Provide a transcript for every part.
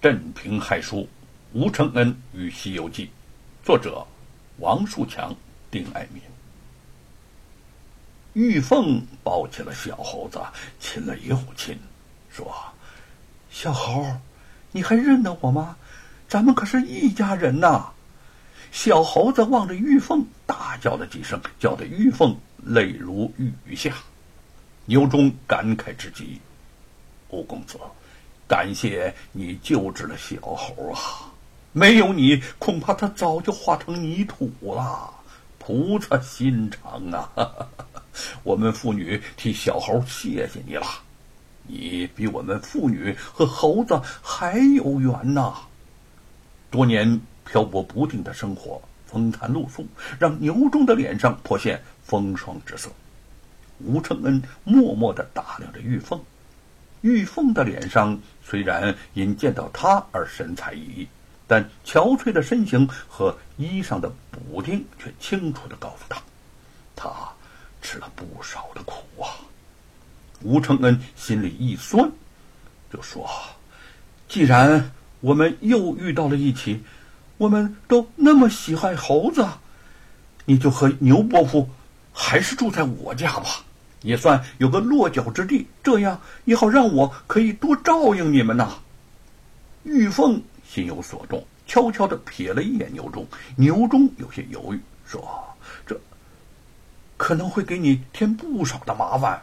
镇平害书》，吴承恩与《西游记》，作者王树强、丁爱民。玉凤抱起了小猴子，亲了又亲，说：“小猴，你还认得我吗？咱们可是一家人呐！”小猴子望着玉凤，大叫了几声，叫得玉凤泪如雨下。牛忠感慨之极：“吴公子，感谢你救治了小猴啊！没有你，恐怕他早就化成泥土了。菩萨心肠啊！我们父女替小猴谢谢你了，你比我们妇女和猴子还有缘呐！多年。”漂泊不定的生活，风餐露宿，让牛忠的脸上颇现风霜之色。吴承恩默默地打量着玉凤，玉凤的脸上虽然因见到他而神采奕奕，但憔悴的身形和衣裳的补丁却清楚地告诉他，他吃了不少的苦啊。吴承恩心里一酸，就说：“既然我们又遇到了一起。”我们都那么喜爱猴子，你就和牛伯父还是住在我家吧，也算有个落脚之地。这样也好让我可以多照应你们呐。玉凤心有所动，悄悄的瞥了一眼牛中。牛中有些犹豫，说：“这可能会给你添不少的麻烦。”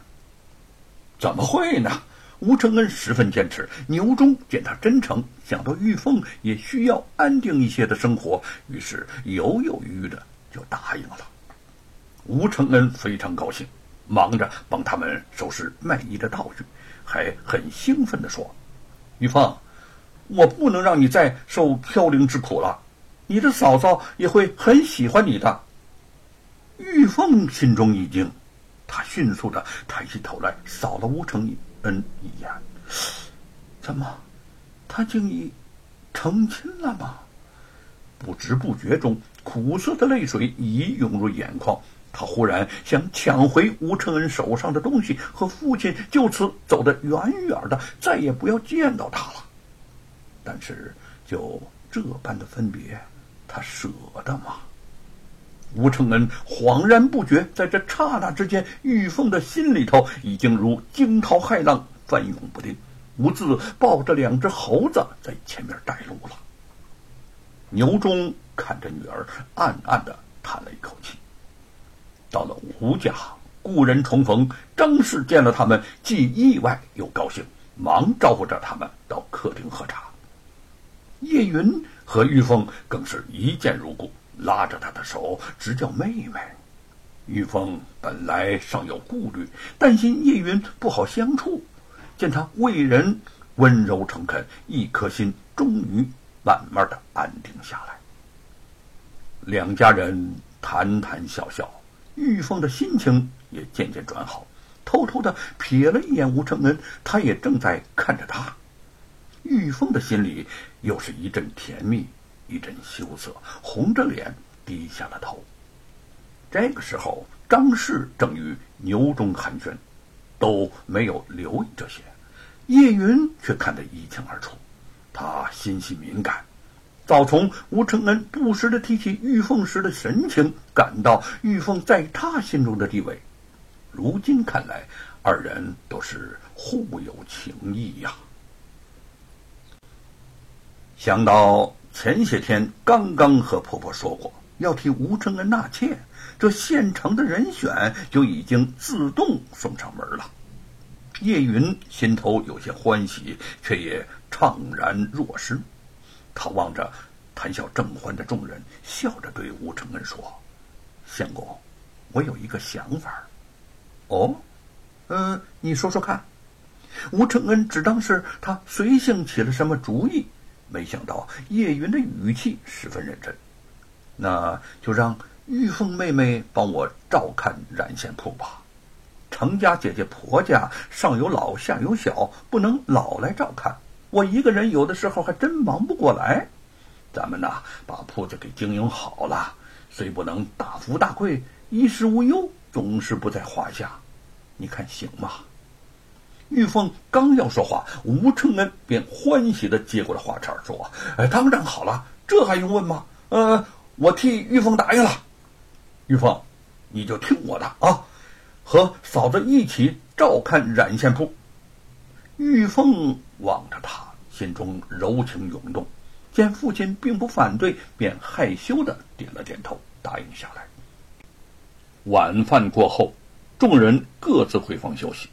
怎么会呢？吴承恩十分坚持，牛中见他真诚，想到玉凤也需要安定一些的生活，于是犹犹豫豫的就答应了。吴承恩非常高兴，忙着帮他们收拾卖艺的道具，还很兴奋地说：“玉凤，我不能让你再受飘零之苦了，你的嫂嫂也会很喜欢你的。”玉凤心中一惊，她迅速的抬起头来扫了吴承恩。恩一眼，怎么，他竟已成亲了吗？不知不觉中，苦涩的泪水已涌入眼眶。他忽然想抢回吴承恩手上的东西，和父亲就此走得远远的，再也不要见到他了。但是，就这般的分别，他舍得吗？吴承恩恍然不觉，在这刹那之间，玉凤的心里头已经如惊涛骇浪，翻涌不定。兀自抱着两只猴子在前面带路了。牛忠看着女儿，暗暗的叹了一口气。到了吴家，故人重逢，张氏见了他们，既意外又高兴，忙招呼着他们到客厅喝茶。叶云和玉凤更是一见如故。拉着他的手，直叫妹妹。玉凤本来尚有顾虑，担心叶云不好相处，见他为人温柔诚恳，一颗心终于慢慢的安定下来。两家人谈谈笑笑，玉凤的心情也渐渐转好，偷偷的瞥了一眼吴承恩，他也正在看着他。玉凤的心里又是一阵甜蜜。一阵羞涩，红着脸低下了头。这个时候，张氏正与牛中寒暄，都没有留意这些。叶云却看得一清二楚，他心细敏感，早从吴承恩不时的提起玉凤时的神情，感到玉凤在他心中的地位。如今看来，二人都是互有情谊呀。想到。前些天刚刚和婆婆说过要替吴承恩纳妾，这现成的人选就已经自动送上门了。叶云心头有些欢喜，却也怅然若失。他望着谈笑正欢的众人，笑着对吴承恩说：“相公，我有一个想法。”“哦，嗯，你说说看。”吴承恩只当是他随性起了什么主意。没想到叶云的语气十分认真，那就让玉凤妹妹帮我照看染线铺吧。程家姐姐婆家上有老下有小，不能老来照看。我一个人有的时候还真忙不过来。咱们呐，把铺子给经营好了，虽不能大富大贵，衣食无忧总是不在话下。你看行吗？玉凤刚要说话，吴承恩便欢喜的接过了话茬，说：“哎，当然好了，这还用问吗？呃，我替玉凤答应了。玉凤，你就听我的啊，和嫂子一起照看染线铺。”玉凤望着他，心中柔情涌动，见父亲并不反对，便害羞的点了点头，答应下来。晚饭过后，众人各自回房休息。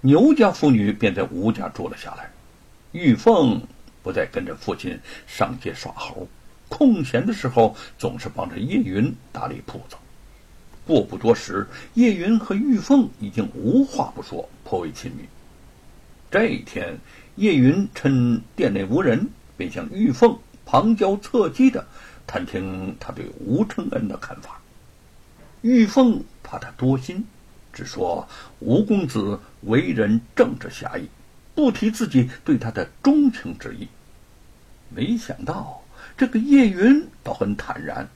牛家妇女便在吴家住了下来。玉凤不再跟着父亲上街耍猴，空闲的时候总是帮着叶云打理铺子。过不多时，叶云和玉凤已经无话不说，颇为亲密。这一天，叶云趁店内无人，便向玉凤旁敲侧击的探听他对吴承恩的看法。玉凤怕他多心。只说吴公子为人正直侠义，不提自己对他的钟情之意。没想到这个叶云倒很坦然：“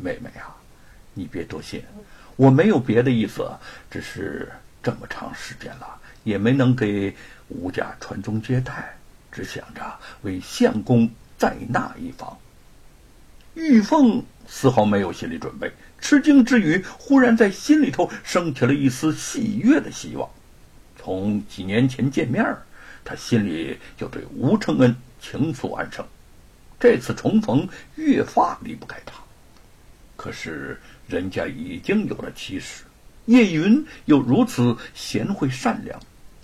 妹妹啊，你别多心，我没有别的意思，只是这么长时间了，也没能给吴家传宗接代，只想着为相公再纳一房。”玉凤丝毫没有心理准备。吃惊之余，忽然在心里头升起了一丝喜悦的希望。从几年前见面他心里就对吴承恩情愫暗生，这次重逢越发离不开他。可是人家已经有了妻室，叶云又如此贤惠善良，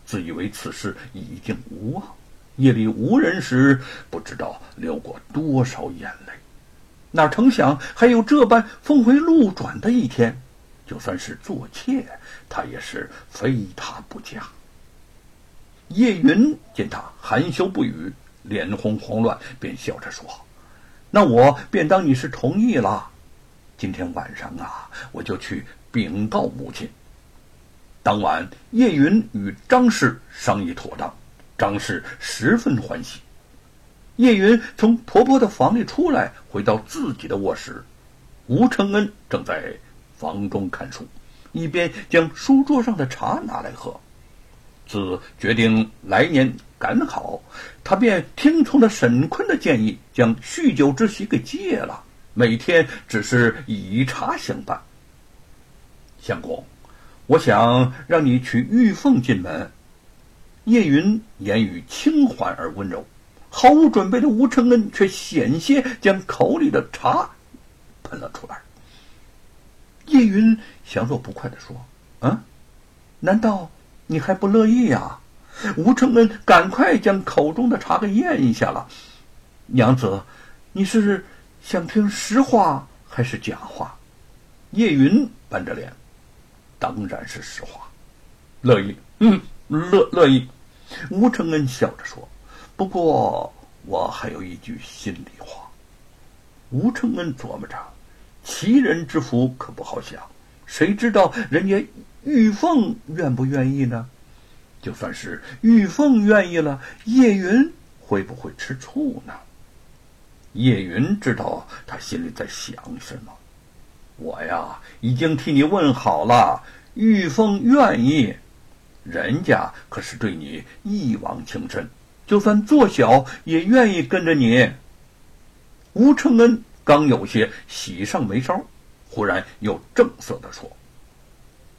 自以为此事已经无望，夜里无人时，不知道流过多少眼泪。哪成想还有这般峰回路转的一天？就算是做妾，他也是非他不嫁。叶云见他含羞不语，脸红慌乱，便笑着说：“那我便当你是同意了。今天晚上啊，我就去禀告母亲。”当晚，叶云与张氏商议妥当，张氏十分欢喜。叶云从婆婆的房里出来，回到自己的卧室。吴承恩正在房中看书，一边将书桌上的茶拿来喝。自决定来年赶考，他便听从了沈坤的建议，将酗酒之习给戒了，每天只是以茶相伴。相公，我想让你娶玉凤进门。叶云言语轻缓而温柔。毫无准备的吴承恩却险些将口里的茶喷了出来。叶云降若不快的说：“啊，难道你还不乐意呀？”吴承恩赶快将口中的茶给咽下了。娘子，你是想听实话还是假话？叶云板着脸：“当然是实话，乐意。”嗯，乐乐意。吴承恩笑着说。不过，我还有一句心里话。吴承恩琢磨着，奇人之福可不好享，谁知道人家玉凤愿不愿意呢？就算是玉凤愿意了，叶云会不会吃醋呢？叶云知道他心里在想什么。我呀，已经替你问好了，玉凤愿意，人家可是对你一往情深。就算做小，也愿意跟着你。吴承恩刚有些喜上眉梢，忽然又正色的说：“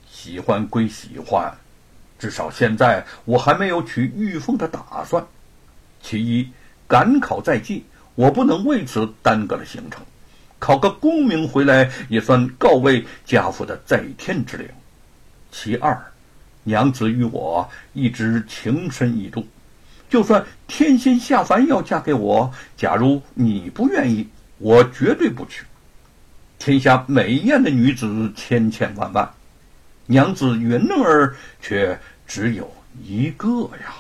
喜欢归喜欢，至少现在我还没有娶玉凤的打算。其一，赶考在即，我不能为此耽搁了行程。考个功名回来，也算告慰家父的在天之灵。其二，娘子与我一直情深意重。”就算天仙下凡要嫁给我，假如你不愿意，我绝对不娶。天下美艳的女子千千万万，娘子云儿却只有一个呀。